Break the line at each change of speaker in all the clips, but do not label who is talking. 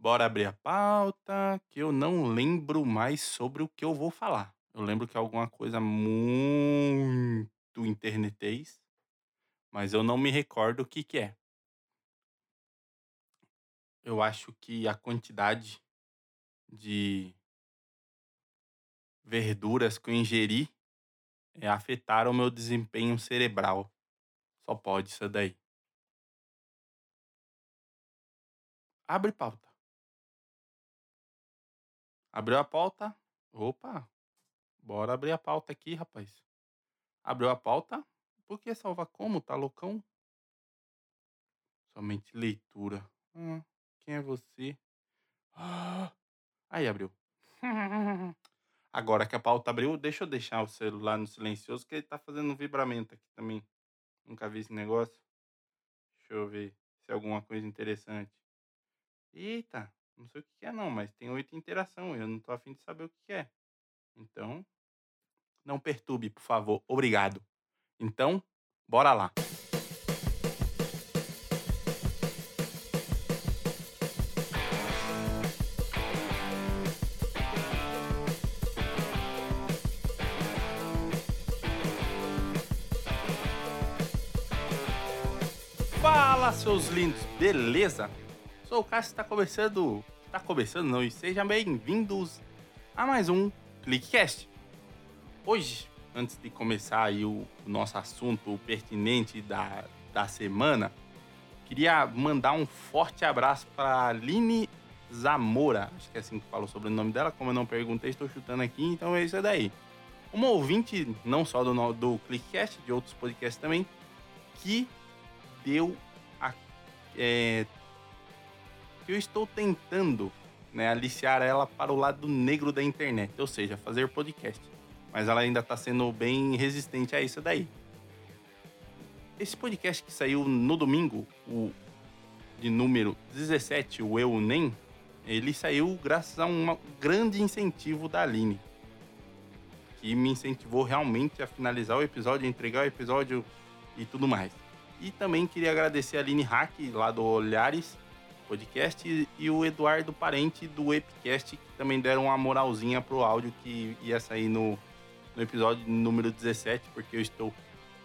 Bora abrir a pauta, que eu não lembro mais sobre o que eu vou falar. Eu lembro que é alguma coisa muito internetês, mas eu não me recordo o que que é. Eu acho que a quantidade de verduras que eu ingeri eh, afetaram o meu desempenho cerebral. Só pode isso daí. Abre pauta. Abriu a pauta? Opa, bora abrir a pauta aqui, rapaz. Abriu a pauta? Por que salva como? Tá loucão? Somente leitura. Hum, quem é você? Ah, Aí abriu. Agora que a pauta abriu, deixa eu deixar o celular no silencioso, que ele tá fazendo um vibramento aqui também. Nunca vi esse negócio. Deixa eu ver se é alguma coisa interessante. Eita, não sei o que é não, mas tem oito interação. Eu não tô afim de saber o que é. Então, não perturbe, por favor. Obrigado. Então, bora lá. Fala, seus lindos, beleza? Sou o Cássio, está começando. Tá começando, não, e sejam bem-vindos a mais um ClickCast. Hoje, antes de começar aí o, o nosso assunto pertinente da, da semana, queria mandar um forte abraço para Aline Zamora. Acho que é assim que fala sobre o nome dela. Como eu não perguntei, estou chutando aqui, então é isso daí. Uma ouvinte, não só do, do ClickCast, de outros podcasts também, que deu a. é, eu estou tentando né, aliciar ela para o lado negro da internet, ou seja, fazer podcast. Mas ela ainda está sendo bem resistente a isso daí. Esse podcast que saiu no domingo, o de número 17, o Eu Nem, ele saiu graças a um grande incentivo da Aline. Que me incentivou realmente a finalizar o episódio, entregar o episódio e tudo mais. E também queria agradecer a Aline Hack, lá do Olhares Podcast, e- o Eduardo Parente, do Epicast, que também deram uma moralzinha pro áudio que ia sair no, no episódio número 17, porque eu estou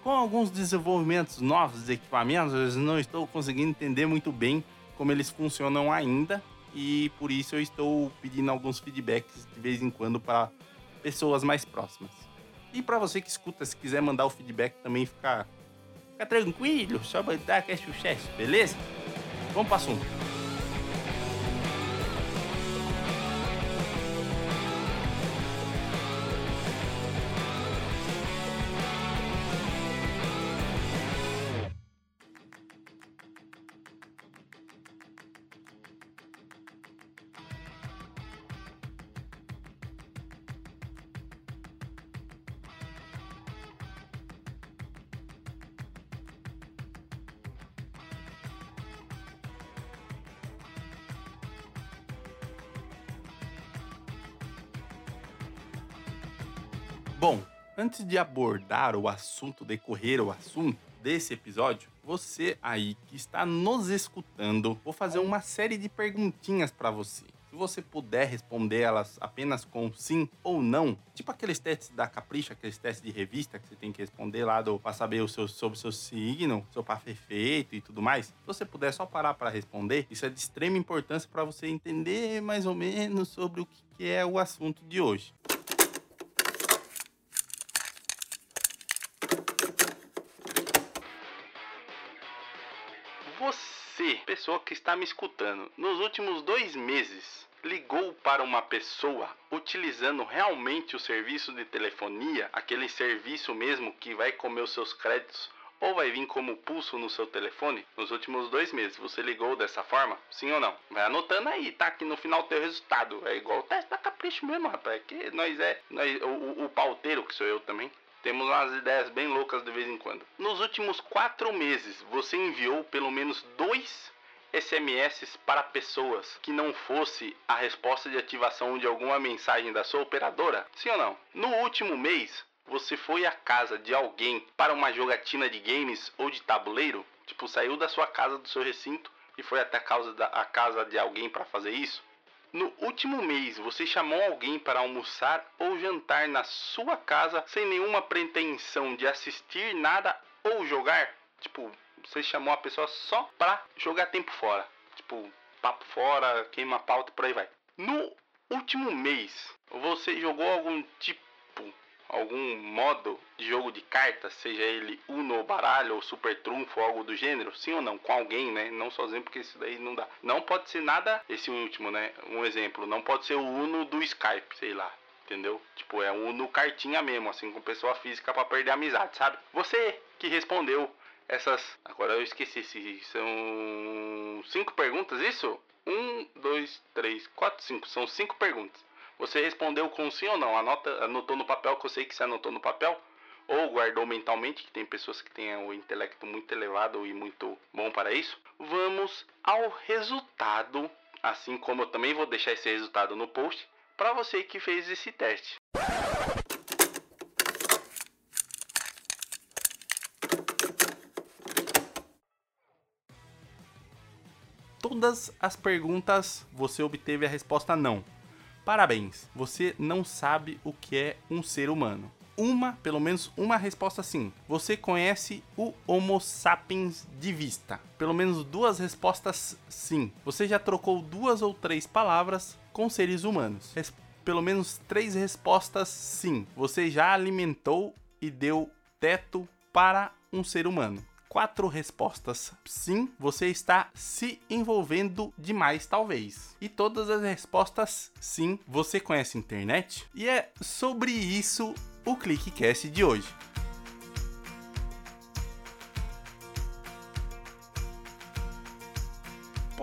com alguns desenvolvimentos novos dos equipamentos, não estou conseguindo entender muito bem como eles funcionam ainda, e por isso eu estou pedindo alguns feedbacks de vez em quando para pessoas mais próximas. E para você que escuta, se quiser mandar o feedback também, fica, fica tranquilo, só mandar que é sucesso, beleza? Vamos para assunto. Antes de abordar o assunto, decorrer o assunto desse episódio, você aí que está nos escutando, vou fazer uma série de perguntinhas para você. Se você puder responder elas apenas com sim ou não, tipo aqueles testes da Capricha, aqueles testes de revista que você tem que responder lá pra saber o seu, sobre o seu signo, seu par perfeito e tudo mais. Se você puder só parar para responder, isso é de extrema importância para você entender mais ou menos sobre o que é o assunto de hoje. Você, pessoa que está me escutando, nos últimos dois meses ligou para uma pessoa utilizando realmente o serviço de telefonia, aquele serviço mesmo que vai comer os seus créditos ou vai vir como pulso no seu telefone? Nos últimos dois meses, você ligou dessa forma? Sim ou não? Vai anotando aí, tá? Que no final tem resultado. É igual o teste da capricho mesmo, rapaz. Que nós é. Nós, o, o- o pauteiro, que sou eu também. Temos umas ideias bem loucas de vez em quando. Nos últimos quatro meses, você enviou pelo menos dois SMS para pessoas que não fosse a resposta de ativação de alguma mensagem da sua operadora? Sim ou não? No último mês, você foi à casa de alguém para uma jogatina de games ou de tabuleiro? Tipo, saiu da sua casa, do seu recinto, e foi até a, da, casa de alguém para fazer isso? No último mês, você chamou alguém para almoçar ou jantar na sua casa sem nenhuma pretensão de assistir nada ou jogar? Tipo, você chamou a pessoa só para jogar tempo fora. Tipo, papo fora, queima pauta por aí vai. No último mês, você jogou algum tipo algum modo de jogo de cartas, seja ele Uno, baralho ou super trunfo algo do gênero? Sim ou não? Com alguém, né? Não sozinho, porque isso daí não dá. Não pode ser nada, esse último, né? Um exemplo, não pode ser o Uno do Skype, sei lá. Entendeu? Tipo, é um Uno cartinha mesmo, assim, com pessoa física para perder amizade, sabe? Você que respondeu essas. Agora eu esqueci se são cinco perguntas, isso? Um, dois, três, quatro, cinco. São cinco perguntas. Você respondeu com sim ou não? Anota, anotou no papel, que eu sei que você anotou no papel. Ou guardou mentalmente, que tem pessoas que têm o intelecto muito elevado e muito bom para isso. Vamos ao resultado, assim como eu também vou deixar esse resultado no post, para você que fez esse teste. Todas as perguntas você obteve a resposta não. Parabéns, você não sabe o que é um ser humano. Uma, pelo menos uma resposta sim. Você conhece o Homo sapiens de vista? Pelo menos duas respostas sim. Você já trocou duas ou três palavras com seres humanos? Res pelo menos três respostas sim. Você já alimentou e deu teto para um ser humano? Quatro respostas sim, você está se envolvendo demais, talvez. E todas as respostas sim, você conhece a internet? E é sobre isso o ClickCast de hoje.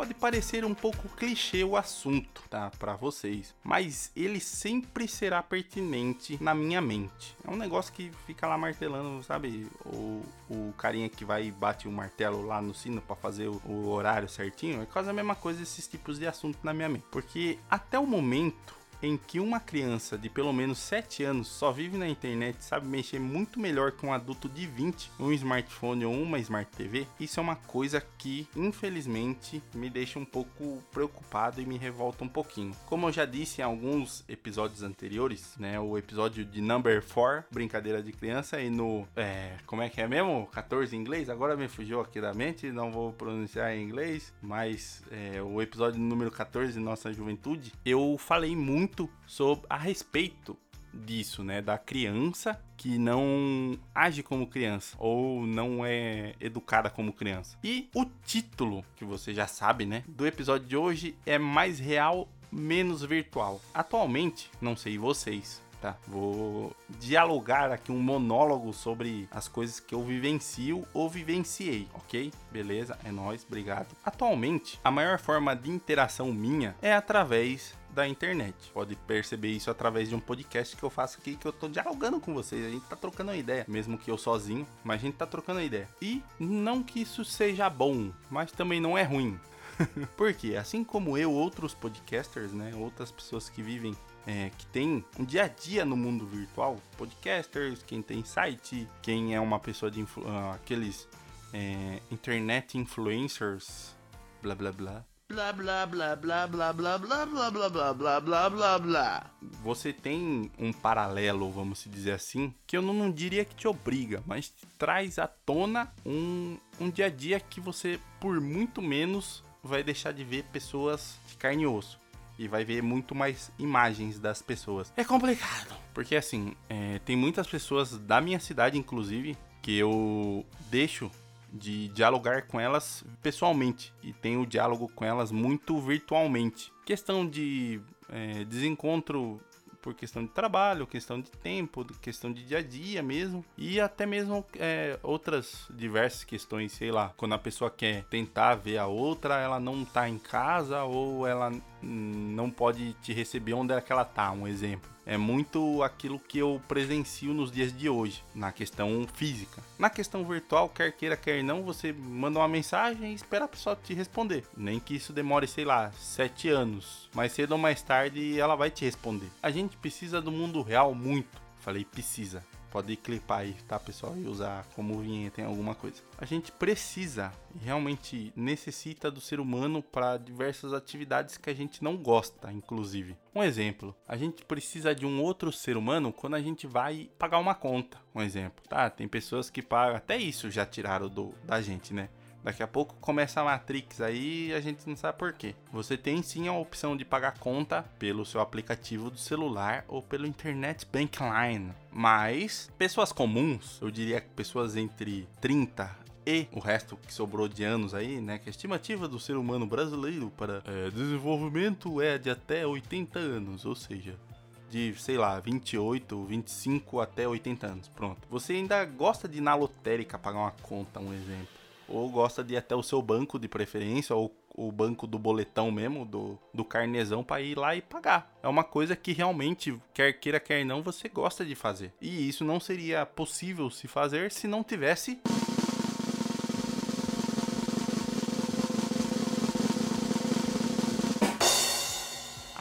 Pode parecer um pouco clichê o assunto, tá, para vocês, mas ele sempre será pertinente na minha mente. É um negócio que fica lá martelando, sabe? O, o carinha que vai e bate o martelo lá no sino para fazer o, o horário certinho, é quase a mesma coisa esses tipos de assunto na minha mente. Porque até o momento em que uma criança de pelo menos 7 anos só vive na internet e sabe mexer muito melhor que um adulto de 20, um smartphone ou uma smart TV, isso é uma coisa que infelizmente me deixa um pouco preocupado e me revolta um pouquinho. Como eu já disse em alguns episódios anteriores, né, o episódio de Number 4, brincadeira de criança, e no, é, como é que é mesmo? 14 em inglês? Agora me fugiu aqui da mente, não vou pronunciar em inglês, mas é, o episódio número 14, Nossa Juventude, eu falei muito muito sobre a respeito disso, né, da criança que não age como criança ou não é educada como criança. E o título, que você já sabe, né, do episódio de hoje é mais real, menos virtual. Atualmente, não sei vocês, tá? Vou dialogar aqui um monólogo sobre as coisas que eu vivencio ou vivenciei, ok? Beleza? É nós, obrigado. Atualmente, a maior forma de interação minha é através da internet. Pode perceber isso através de um podcast que eu faço aqui, que eu tô dialogando com vocês. A gente tá trocando uma ideia, mesmo que eu sozinho, mas a gente tá trocando uma ideia. E não que isso seja bom, mas também não é ruim. Porque, assim como eu, outros podcasters, né, outras pessoas que vivem é, que tem um dia a dia no mundo virtual, podcasters, quem tem site, quem é uma pessoa de influ aqueles é, internet influencers, blá blá blá, blá blá blá blá blá blá blá blá blá blá blá blá blá blá. Você tem um paralelo, vamos dizer assim, que eu não, diria que te obriga, mas traz à tona um, um dia a dia que você, por muito menos, vai deixar de ver pessoas de carne e osso. E vai ver muito mais imagens das pessoas. É complicado. Porque assim, é, tem muitas pessoas da minha cidade, inclusive, que eu deixo de dialogar com elas pessoalmente e tenho diálogo com elas muito virtualmente. Questão de é, desencontro por questão de trabalho, questão de tempo, questão de dia a dia mesmo e até mesmo é, outras diversas questões, sei lá, quando a pessoa quer tentar ver a outra, ela não tá em casa ou ela não pode te receber onde é que ela tá, um exemplo é muito aquilo que eu presencio nos dias de hoje, na questão física. Na questão virtual, quer queira, quer não, você manda uma mensagem e espera a pessoa te responder. Nem que isso demore, sei lá, sete anos. Mais cedo ou mais tarde ela vai te responder. A gente precisa do mundo real muito. Falei precisa. Pode clipar aí, tá, pessoal? E usar como vinheta em alguma coisa. A gente precisa realmente necessita do ser humano para diversas atividades que a gente não gosta, inclusive. Um exemplo, a gente precisa de um outro ser humano quando a gente vai pagar uma conta. Um exemplo, tá? Tem pessoas que pagam, até isso já tiraram do, da gente, né? Daqui a pouco começa a Matrix aí a gente não sabe por quê. Você tem sim a opção de pagar conta pelo seu aplicativo do celular ou pelo Internet Bank Line. Mas pessoas comuns, eu diria que pessoas entre 30 e o resto que sobrou de anos aí, né? Que a estimativa do ser humano brasileiro para é, desenvolvimento é de até 80 anos, ou seja, de, sei lá, 28, 25 até 80 anos. Pronto. Você ainda gosta de ir na lotérica pagar uma conta, um exemplo ou gosta de ir até o seu banco de preferência, ou o banco do boletão mesmo, do, do carnezão, para ir lá e pagar. É uma coisa que realmente, quer queira, quer não, você gosta de fazer. E isso não seria possível se fazer se não tivesse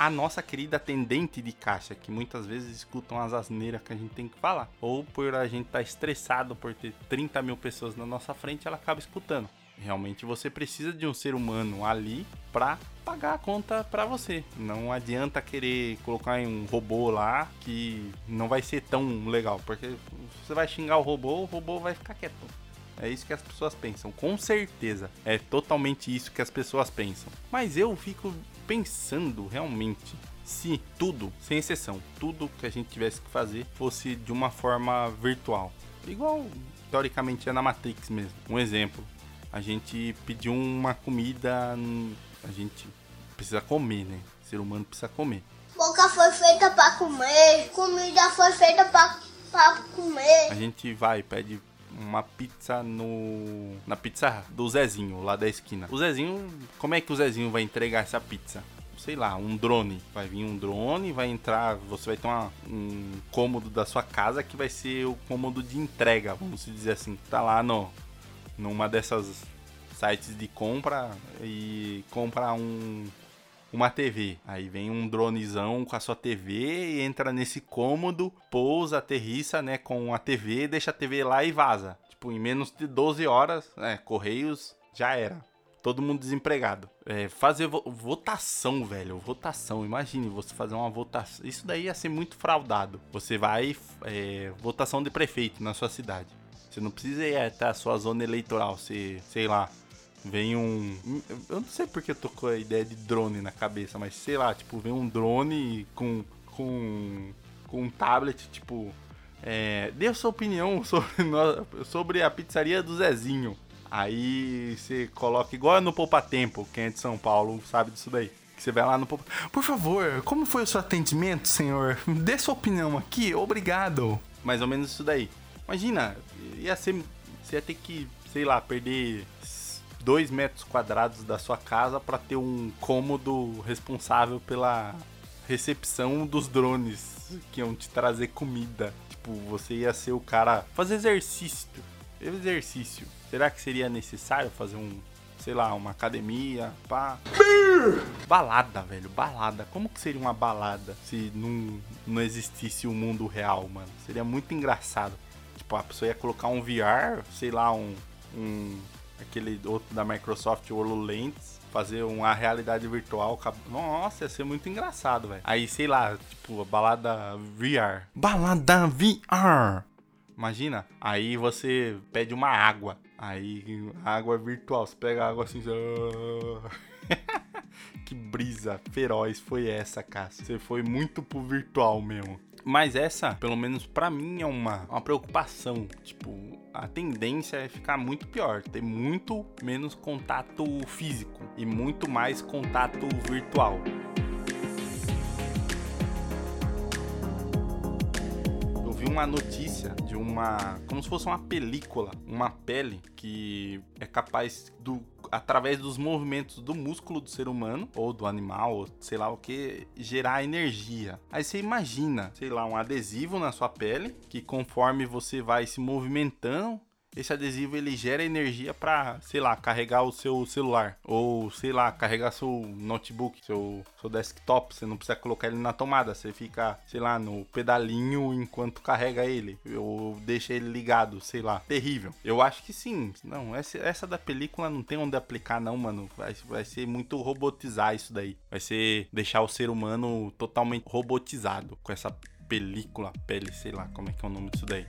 a nossa querida atendente de caixa, que muitas vezes escutam as asneiras que a gente tem que falar. Ou por a gente estar tá estressado por ter 30 mil pessoas na nossa frente, ela acaba escutando. Realmente você precisa de um ser humano ali para pagar a conta para você. Não adianta querer colocar um robô lá que não vai ser tão legal, porque você vai xingar o robô, o robô vai ficar quieto. É isso que as pessoas pensam, com certeza. É totalmente isso que as pessoas pensam. Mas eu fico pensando realmente se tudo, sem exceção, tudo que a gente tivesse que fazer fosse de uma forma virtual. Igual teoricamente é na Matrix mesmo. Um exemplo, a gente pediu uma comida, a gente precisa comer, né? O ser humano precisa comer.
Boca foi feita para comer, comida foi feita para comer.
A gente vai, pede uma pizza no na pizza do Zezinho, lá da esquina. O Zezinho, como é que o Zezinho vai entregar essa pizza? sei lá, um drone. Vai vir um drone, vai entrar, você vai ter uma, um cômodo da sua casa que vai ser o cômodo de entrega, vamos dizer assim. Tá lá no, numa dessas sites de compra e compra um, uma TV. Aí vem um dronezão com a sua TV e entra nesse cômodo, pousa, aterrissa, né, com a TV, deixa a TV lá e vaza. Tipo, em menos de 12 horas, né, Correios já era todo mundo desempregado. É, fazer vo votação, velho. Votação. Imagine você fazer uma votação. Isso daí ia ser muito fraudado. Você vai. É, votação de prefeito na sua cidade. Você não precisa ir até a sua zona eleitoral. Você, sei lá. Vem um. Eu não sei porque com a ideia de drone na cabeça, mas sei lá, tipo, vem um drone com. com. com um tablet, tipo. É, dê a sua opinião sobre, sobre a pizzaria do Zezinho. Aí você coloca igual no Poupa Tempo, quem é de São Paulo sabe disso daí. Que você vai lá no Poupa. Por favor, como foi o seu atendimento, senhor? Dê sua opinião aqui, obrigado. Mais ou menos isso daí. Imagina, ia ser. Você ia ter que, sei lá, perder dois metros quadrados da sua casa para ter um cômodo responsável pela recepção dos drones que iam te trazer comida. Tipo, você ia ser o cara fazer exercício. Exercício Será que seria necessário fazer um, sei lá, uma academia, pá? balada, velho, balada. Como que seria uma balada se não, não existisse o um mundo real, mano? Seria muito engraçado. Tipo, a pessoa ia colocar um VR, sei lá, um, um aquele outro da Microsoft, o HoloLens, fazer uma realidade virtual. Nossa, ia ser muito engraçado, velho. Aí, sei lá, tipo, a balada VR. Balada VR! Imagina, aí você pede uma água. Aí, água virtual. Você pega a água assim. que brisa feroz foi essa, cara. Você foi muito pro virtual mesmo. Mas essa, pelo menos para mim, é uma, uma preocupação. Tipo, a tendência é ficar muito pior, ter muito menos contato físico e muito mais contato virtual. Uma notícia de uma. como se fosse uma película, uma pele que é capaz do. através dos movimentos do músculo do ser humano, ou do animal, ou sei lá o que, gerar energia. Aí você imagina, sei lá, um adesivo na sua pele, que conforme você vai se movimentando, esse adesivo ele gera energia para, sei lá, carregar o seu celular ou sei lá, carregar seu notebook, seu, seu desktop, você não precisa colocar ele na tomada, você fica, sei lá, no pedalinho enquanto carrega ele ou deixa ele ligado, sei lá. Terrível. Eu acho que sim. Não, essa, essa da película não tem onde aplicar não, mano. Vai, vai ser muito robotizar isso daí. Vai ser deixar o ser humano totalmente robotizado com essa película, pele, sei lá como é que é o nome disso daí.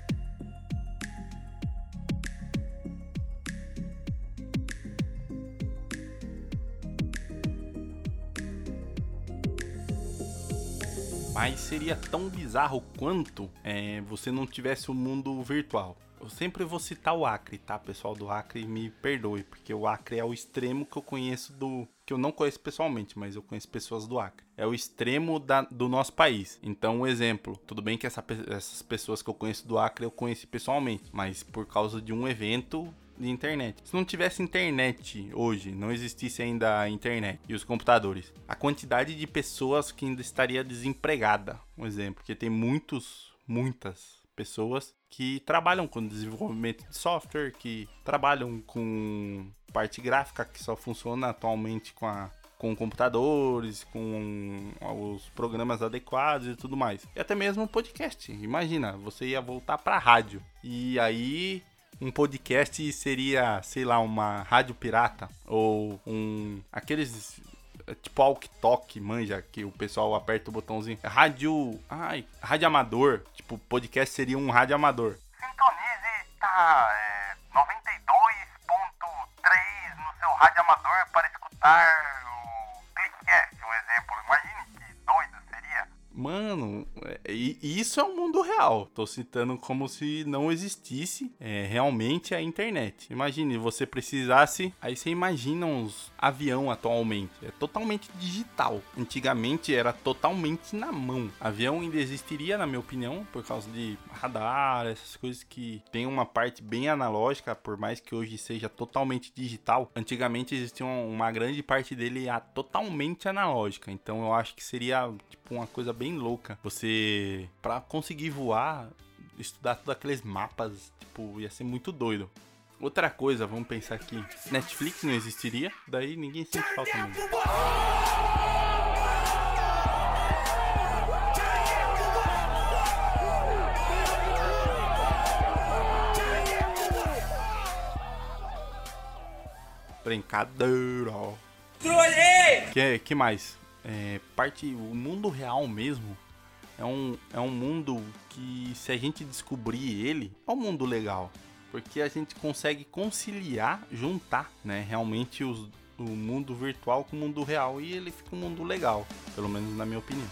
Mas seria tão bizarro quanto é, você não tivesse o um mundo virtual. Eu sempre vou citar o Acre, tá? Pessoal do Acre, me perdoe, porque o Acre é o extremo que eu conheço do. que eu não conheço pessoalmente, mas eu conheço pessoas do Acre. É o extremo da, do nosso país. Então, um exemplo. Tudo bem que essa, essas pessoas que eu conheço do Acre eu conheci pessoalmente, mas por causa de um evento de internet. Se não tivesse internet hoje, não existisse ainda a internet e os computadores, a quantidade de pessoas que ainda estaria desempregada, um exemplo, porque tem muitos, muitas pessoas que trabalham com desenvolvimento de software, que trabalham com parte gráfica que só funciona atualmente com a com computadores, com os programas adequados e tudo mais. E até mesmo podcast. Imagina, você ia voltar para rádio e aí um podcast seria, sei lá, uma rádio pirata ou um aqueles tipo Walk Talk, manja, que o pessoal aperta o botãozinho. Rádio. Ai, rádio amador. Tipo, podcast seria um rádio amador.
Sintonize, tá,
Mano, é, isso é um mundo real. Tô citando como se não existisse é, realmente a internet. Imagine, você precisasse. Aí você imagina uns avião atualmente. É totalmente digital. Antigamente era totalmente na mão. Avião ainda existiria, na minha opinião, por causa de radar, essas coisas que tem uma parte bem analógica, por mais que hoje seja totalmente digital. Antigamente existia uma grande parte dele a totalmente analógica. Então eu acho que seria tipo uma coisa bem louca. Você para conseguir voar, estudar todos aqueles mapas, tipo, ia ser muito doido. Outra coisa, vamos pensar aqui, Netflix não existiria, daí ninguém sente falta mesmo. Brincadeira. Que, que mais? É, parte o mundo real mesmo é um, é um mundo que se a gente descobrir ele é um mundo legal porque a gente consegue conciliar juntar né realmente os, o mundo virtual com o mundo real e ele fica um mundo legal pelo menos na minha opinião.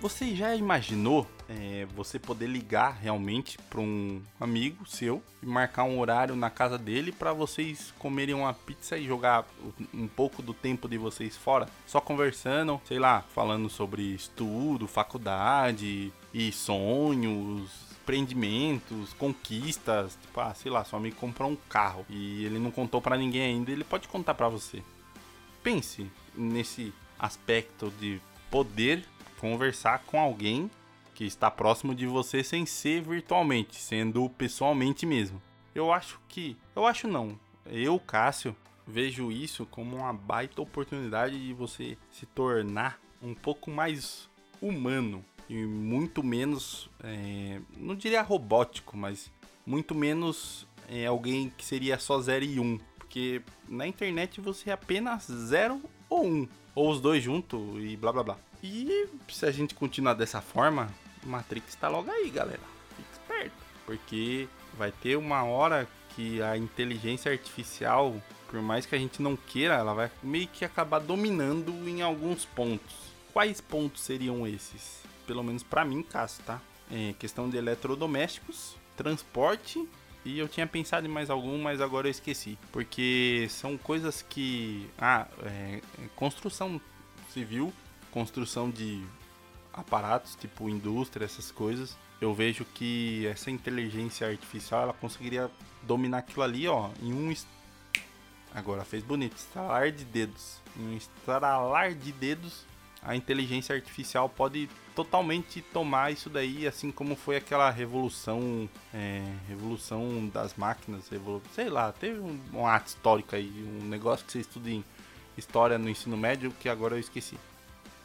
Você já imaginou é, você poder ligar realmente para um amigo seu e marcar um horário na casa dele para vocês comerem uma pizza e jogar um pouco do tempo de vocês fora, só conversando, sei lá, falando sobre estudo, faculdade e sonhos, empreendimentos, conquistas, tipo, ah, sei lá, seu amigo comprou um carro e ele não contou para ninguém ainda, ele pode contar para você. Pense nesse aspecto de poder conversar com alguém que está próximo de você sem ser virtualmente, sendo pessoalmente mesmo. Eu acho que, eu acho não. Eu, Cássio, vejo isso como uma baita oportunidade de você se tornar um pouco mais humano e muito menos, é, não diria robótico, mas muito menos é, alguém que seria só 0 e 1. Um, porque na internet você é apenas 0 ou 1. Um, ou os dois juntos e blá blá blá. E se a gente continuar dessa forma, Matrix tá logo aí, galera. Fique esperto. Porque vai ter uma hora que a inteligência artificial, por mais que a gente não queira, ela vai meio que acabar dominando em alguns pontos. Quais pontos seriam esses? Pelo menos para mim, caso, tá? É questão de eletrodomésticos, transporte e eu tinha pensado em mais algum, mas agora eu esqueci. Porque são coisas que. Ah, é, construção civil construção de aparatos, tipo indústria, essas coisas, eu vejo que essa inteligência artificial ela conseguiria dominar aquilo ali, ó, em um agora fez bonito, estalar de dedos, em um estralar de dedos, a inteligência artificial pode totalmente tomar isso daí, assim como foi aquela revolução, é, revolução das máquinas, revolu sei lá, teve um, um ato histórico aí, um negócio que você estuda em história no ensino médio que agora eu esqueci.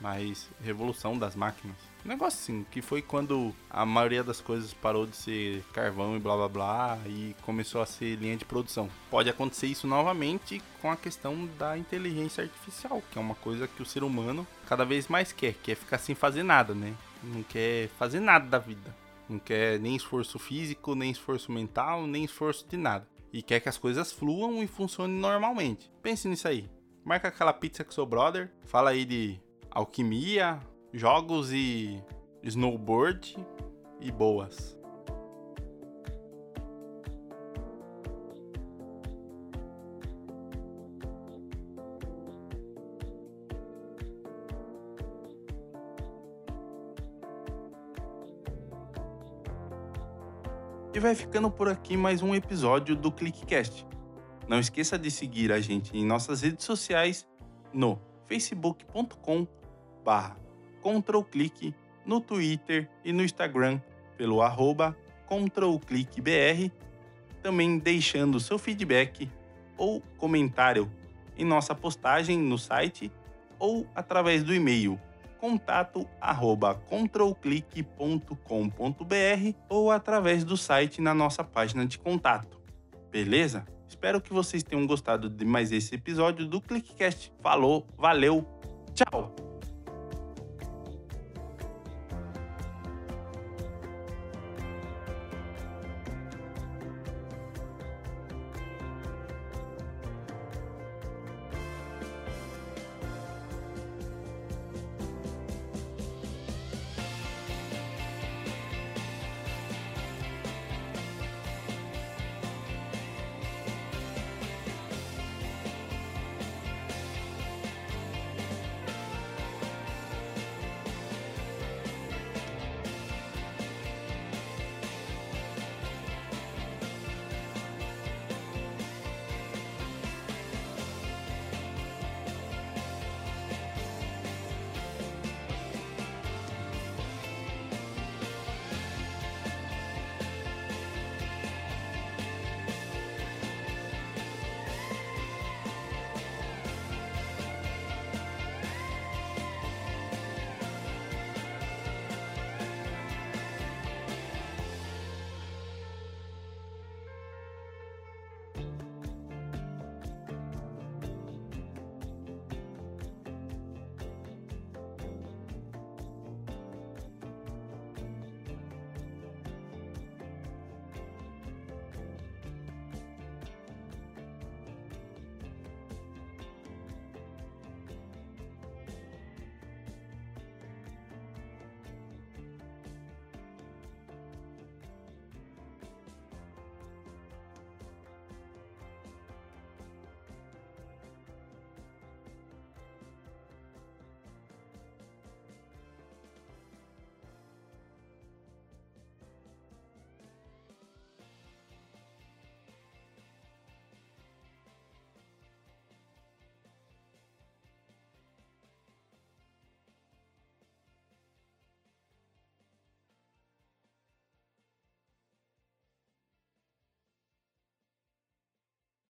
Mas revolução das máquinas. Um negócio assim, que foi quando a maioria das coisas parou de ser carvão e blá blá blá e começou a ser linha de produção. Pode acontecer isso novamente com a questão da inteligência artificial, que é uma coisa que o ser humano cada vez mais quer, quer ficar sem fazer nada, né? Não quer fazer nada da vida. Não quer nem esforço físico, nem esforço mental, nem esforço de nada. E quer que as coisas fluam e funcionem normalmente. Pense nisso aí. Marca aquela pizza com seu brother, fala aí de alquimia, jogos e snowboard e boas. E vai ficando por aqui mais um episódio do ClickCast. Não esqueça de seguir a gente em nossas redes sociais no facebook.com barra controlclick no Twitter e no Instagram pelo arroba controlclickbr, também deixando seu feedback ou comentário em nossa postagem no site ou através do e-mail contato arroba controlclick.com.br ou através do site na nossa página de contato. Beleza? Espero que vocês tenham gostado de mais esse episódio do ClickCast. Falou, valeu, tchau!